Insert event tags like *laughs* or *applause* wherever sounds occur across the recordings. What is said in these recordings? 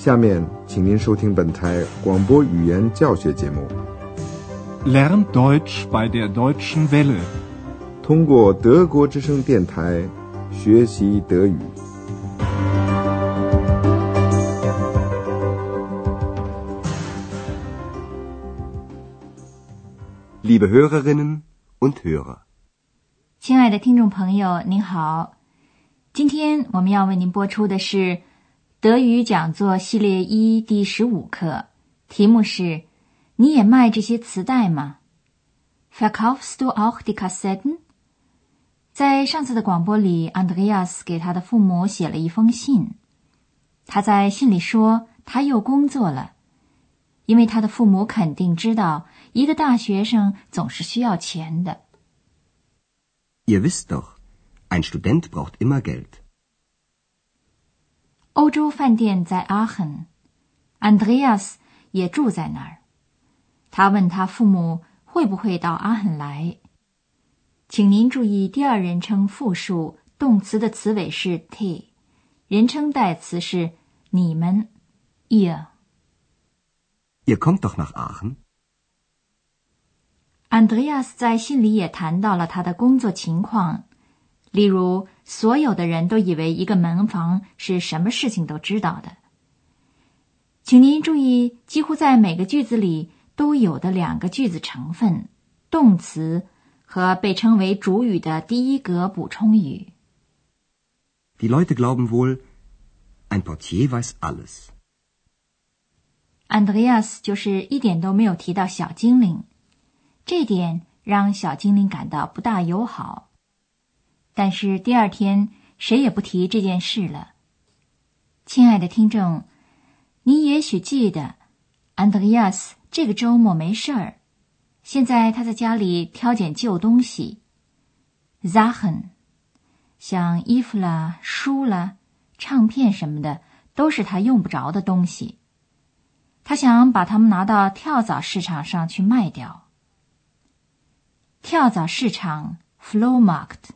下面，请您收听本台广播语言教学节目。Lern Deutsch bei der Deutschen Welle，通过德国之声电台学习德语。Liebe Hörerinnen und Hörer，亲爱的听众朋友，您好，今天我们要为您播出的是。德语讲座系列一第十五课，题目是：你也卖这些磁带吗？Verkaufst du auch die Kassetten？在上次的广播里，Andreas 给他的父母写了一封信。他在信里说他又工作了，因为他的父母肯定知道一个大学生总是需要钱的。Ihr wisst doch, ein Student braucht immer Geld. 欧洲饭店在阿亨，Andreas 也住在那儿。他问他父母会不会到阿亨来。请您注意，第二人称复数动词的词尾是 t，人称代词是你们，ihr。Ihr kommt doch nach Aachen。Andreas 在信里也谈到了他的工作情况。例如，所有的人都以为一个门房是什么事情都知道的。请您注意，几乎在每个句子里都有的两个句子成分：动词和被称为主语的第一格补充语。Die Leute glauben wohl, ein Portier weiß alles. Andreas 就是一点都没有提到小精灵，这点让小精灵感到不大友好。但是第二天，谁也不提这件事了。亲爱的听众，你也许记得，安德烈亚斯这个周末没事儿，现在他在家里挑拣旧东西 zahen 像衣服啦、书啦、唱片什么的，都是他用不着的东西。他想把它们拿到跳蚤市场上去卖掉。跳蚤市场 （Flohmarkt）。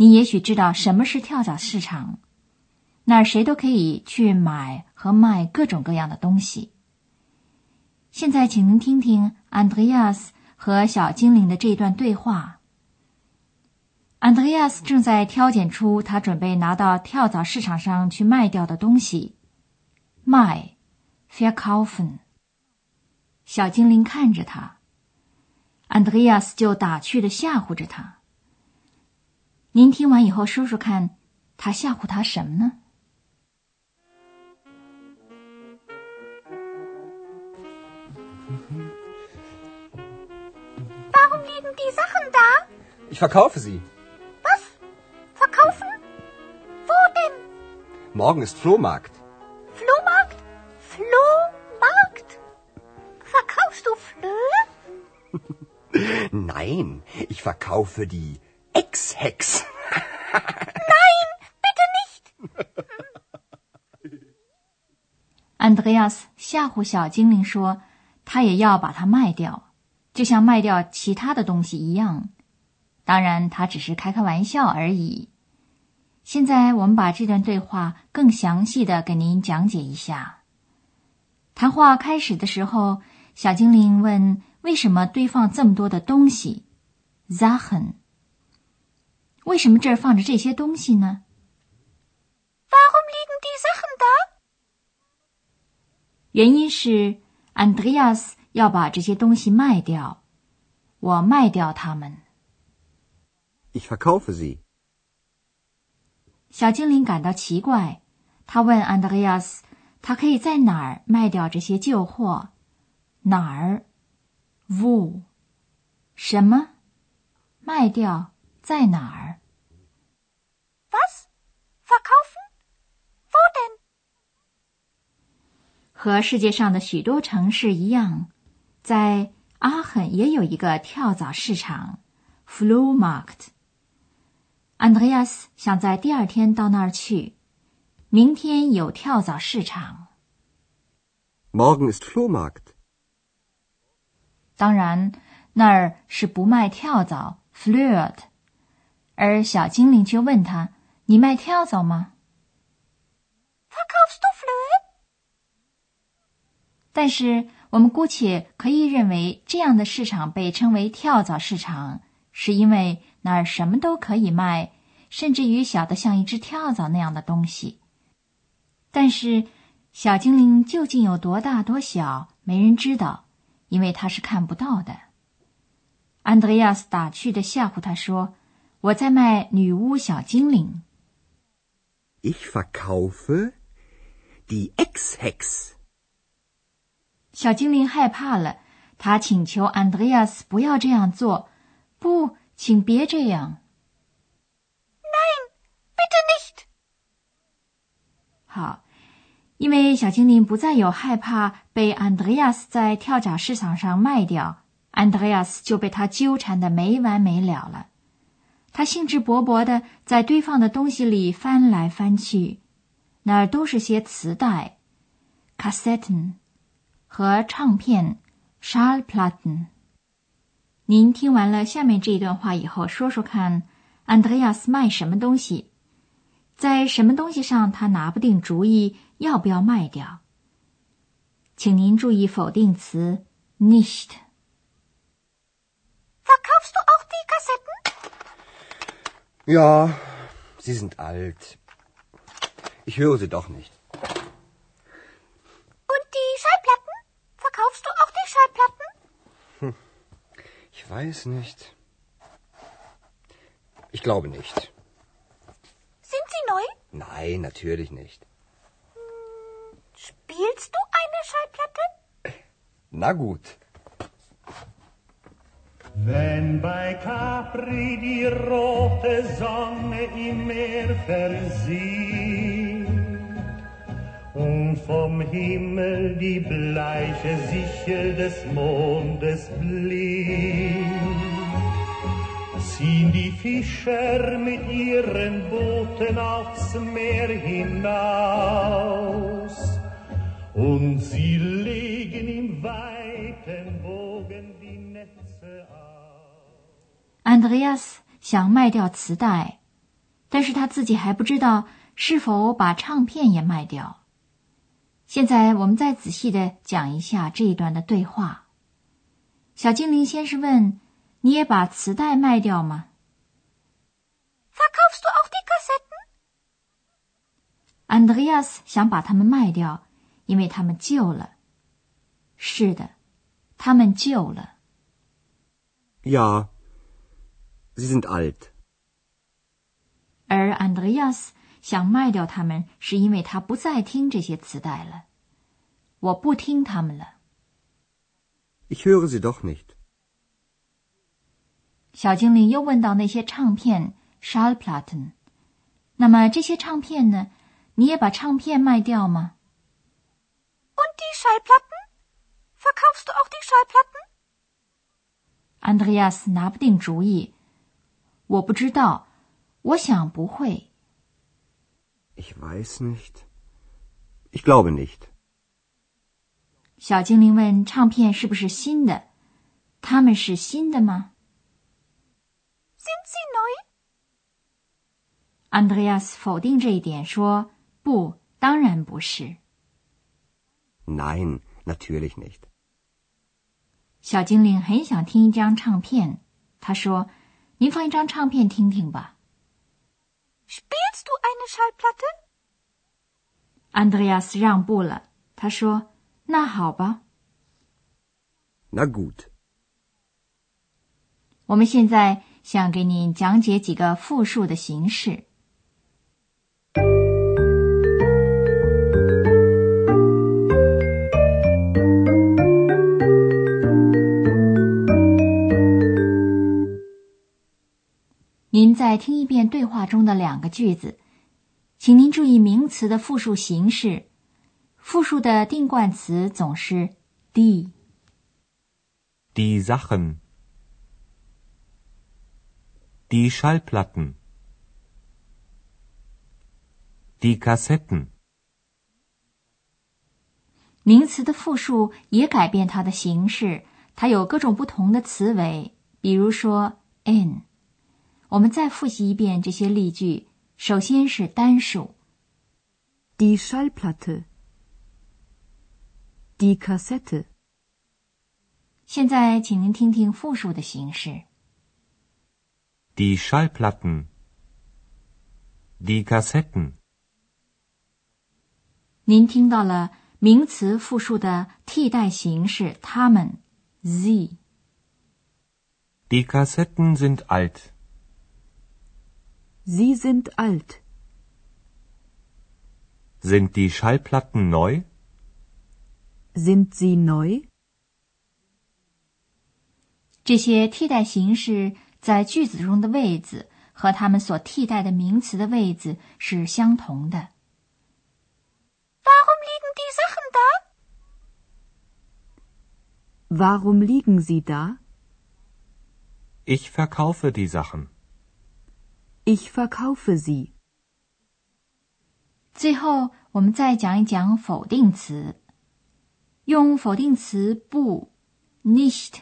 你也许知道什么是跳蚤市场，那儿谁都可以去买和卖各种各样的东西。现在，请您听听安德烈亚斯和小精灵的这段对话。安德烈亚斯正在挑拣出他准备拿到跳蚤市场上去卖掉的东西，卖，verkaufen。小精灵看着他，安德烈亚斯就打趣的吓唬着他。您听完以后说说看，他吓唬他什么呢？Warum liegen die Sachen da? Ich verkaufe sie. Was? Verkaufen? Wo denn? Morgen ist Flohmarkt. Flohmarkt? Flohmarkt? Verkaufst du Flöhe? Nein, *laughs* ich verkaufe die Ex-Hex. *laughs* Nein, bitte nicht. Andreas 吓唬小精灵说：“他也要把它卖掉，就像卖掉其他的东西一样。当然，他只是开开玩笑而已。”现在我们把这段对话更详细的给您讲解一下。谈话开始的时候，小精灵问：“为什么堆放这么多的东西？”Zachen。为什么这儿放着这些东西呢？Warum liegen die Sachen da？原因是 Andreas 要把这些东西卖掉，我卖掉它们。Ich verkaufe sie。小精灵感到奇怪，他问 Andreas：“ 他可以在哪儿卖掉这些旧货？哪儿？Wo？什么？卖掉？”在哪儿？Was verkaufen? Wo denn? 和世界上的许多城市一样，在阿肯也有一个跳蚤市场 （Flohmarkt）。Andreas 想在第二天到那儿去。明天有跳蚤市场。Morgen ist Flohmarkt。当然，那儿是不卖跳蚤 （Flöhe）。而小精灵却问他：“你卖跳蚤吗？” Verkaufst du Flöhe？但是我们姑且可以认为，这样的市场被称为跳蚤市场，是因为那儿什么都可以卖，甚至于小的像一只跳蚤那样的东西。但是小精灵究竟有多大多小，没人知道，因为他是看不到的。安德烈亚斯打趣的吓唬他说：“我在卖女巫小精灵。” Ich verkaufe die Ex-Hex. 小精灵害怕了，他请求安德烈亚斯不要这样做。不，请别这样。Nein, bitte nicht. 好，因为小精灵不再有害怕被安德烈亚斯在跳蚤市场上卖掉，安德烈亚斯就被他纠缠的没完没了了。他兴致勃勃的在堆放的东西里翻来翻去，那儿都是些磁带 （Kassetten） 和唱片 （Schallplatten）。您听完了下面这一段话以后，说说看，安德烈亚斯卖什么东西？在什么东西上他拿不定主意，要不要卖掉？请您注意否定词 nicht Ja, sie sind alt. Ich höre sie doch nicht. Und die Schallplatten? Verkaufst du auch die Schallplatten? Ich weiß nicht. Ich glaube nicht. Sind sie neu? Nein, natürlich nicht. Spielst du eine Schallplatte? Na gut. Wenn bei Capri die rote Sonne im Meer versieht und vom Himmel die bleiche Sichel des Mondes blinkt, ziehen die Fischer mit ihren Booten aufs Meer hinaus und sie legen im weiten aus. 安德烈亚斯想卖掉磁带，但是他自己还不知道是否把唱片也卖掉。现在我们再仔细的讲一下这一段的对话。小精灵先是问：“你也把磁带卖掉吗 Verkaufst du auch die Kassetten? 安德烈亚斯想把它们卖掉，因为它们旧了。是的，它们旧了。Ja, sie sind alt. 而安德烈亚斯想卖掉它们，是因为他不再听这些磁带了。我不听他们了。 Ich höre sie doch nicht. 小精灵又问到那些唱片 （Schallplatten），那么这些唱片呢？你也把唱片卖掉吗？ Und die Schallplatten? Verkaufst du auch die Schallplatten? 安德烈亚斯拿不定主意。我不知道，我想不会。Ich weiß nicht. Ich glaube nicht. 小精灵问：“唱片是不是新的？他们是新的吗 Sind sie neu? 安德烈亚斯否定这一点，说：“不，当然不是。Nein, natürlich nicht. ”小精灵很想听一张唱片，他说：“您放一张唱片听听吧。Spielst du eine Schallplatte? ”安德烈亚斯让步了，他说：“那好吧。Na gut. 我们现在想给你讲解几个复数的形式。您再听一遍对话中的两个句子，请您注意名词的复数形式。复数的定冠词总是 die。Die Sachen. Die Schallplatten. Die Kassetten. 名词的复数也改变它的形式，它有各种不同的词尾，比如说 in。我们再复习一遍这些例句。首先是单数 Die Schallplatte. Die Kassette. 现在，请您听听复数的形式。Die Schallplatten. Die Kassetten. 您听到了名词复数的替代形式，他们 sie。Die Kassetten sind alt. Sie sind alt. Sind die Schallplatten neu? Sind sie neu? 这些替代形式在句子中的位置和它们所替代的名词的位置是相同的。 Warum liegen die Sachen da? Warum liegen sie da? Ich verkaufe die Sachen. Ich verkaufe sie. 最后，我们再讲一讲否定词。用否定词不 nicht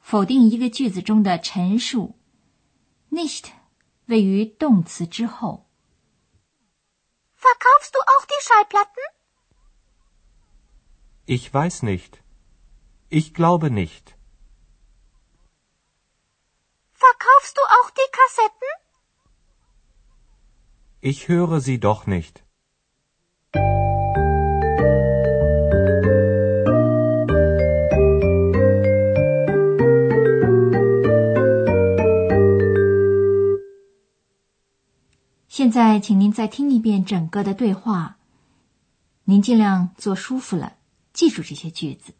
否定一个句子中的陈述。nicht 位于动词之后。 Verkaufst du auch die Schallplatten? Ich weiß nicht. Ich glaube nicht. Verkaufst du auch die Kassetten? Ich höre sie doch nicht. 现在，请您再听一遍整个的对话，您尽量坐舒服了，记住这些句子。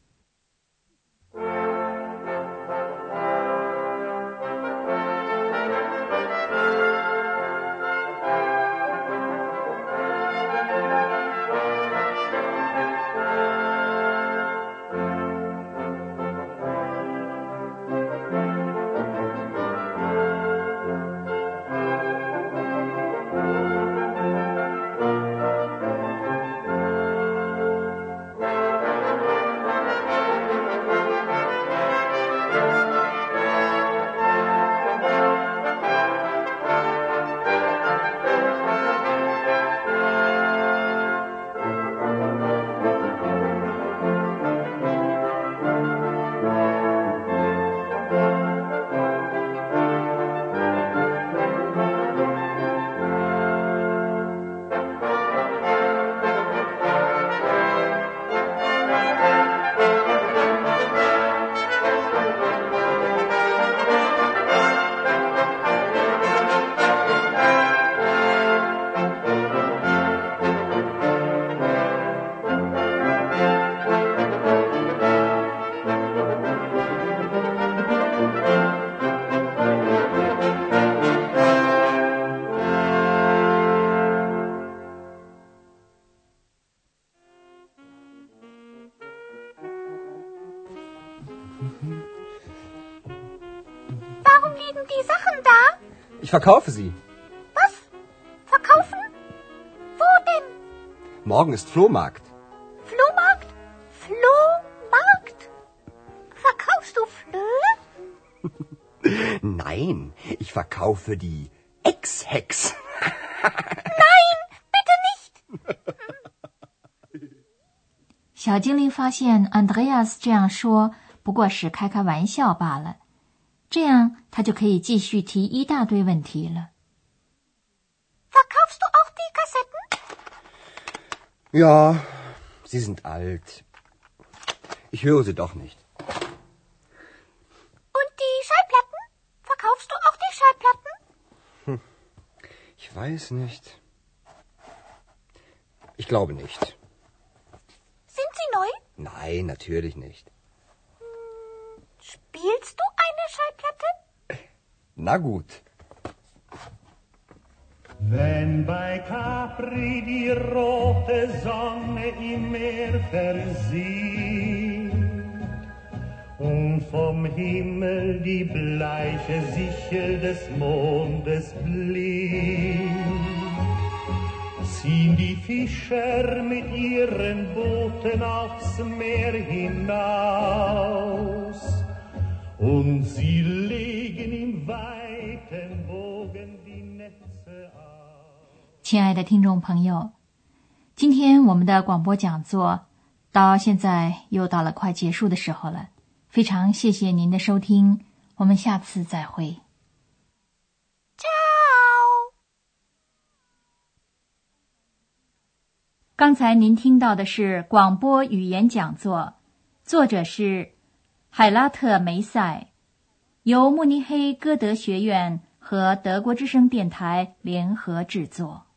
verkaufe sie. Was? Verkaufen? Wo denn? Morgen ist Flohmarkt. Flohmarkt? Flohmarkt? Verkaufst du Flöhe? *laughs* Nein, ich verkaufe die Ex-Hex. *laughs* Nein, bitte nicht. *laughs* 小精灵发现 Andreas 这样说不过是开开玩笑罢了， 这样他就可以继续提一大堆问题了。 Verkaufst du auch die Kassetten? Ja, sie sind alt. Ich höre sie doch nicht. Und die Schallplatten? Verkaufst du auch die Schallplatten? Ich weiß nicht. Ich glaube nicht. Sind sie neu? Nein, natürlich nicht. Na gut. Wenn bei Capri die rote Sonne im Meer versieht und vom Himmel die bleiche Sichel des Mondes blinkt, ziehen die Fischer mit ihren Booten aufs Meer hinaus und sie legen im weiten 亲爱的听众朋友，今天我们的广播讲座到现在又到了快结束的时候了，非常谢谢您的收听，我们下次再会。刚才您听到的是广播语言讲座，作者是海拉特梅塞，由慕尼黑歌德学院和德国之声电台联合制作。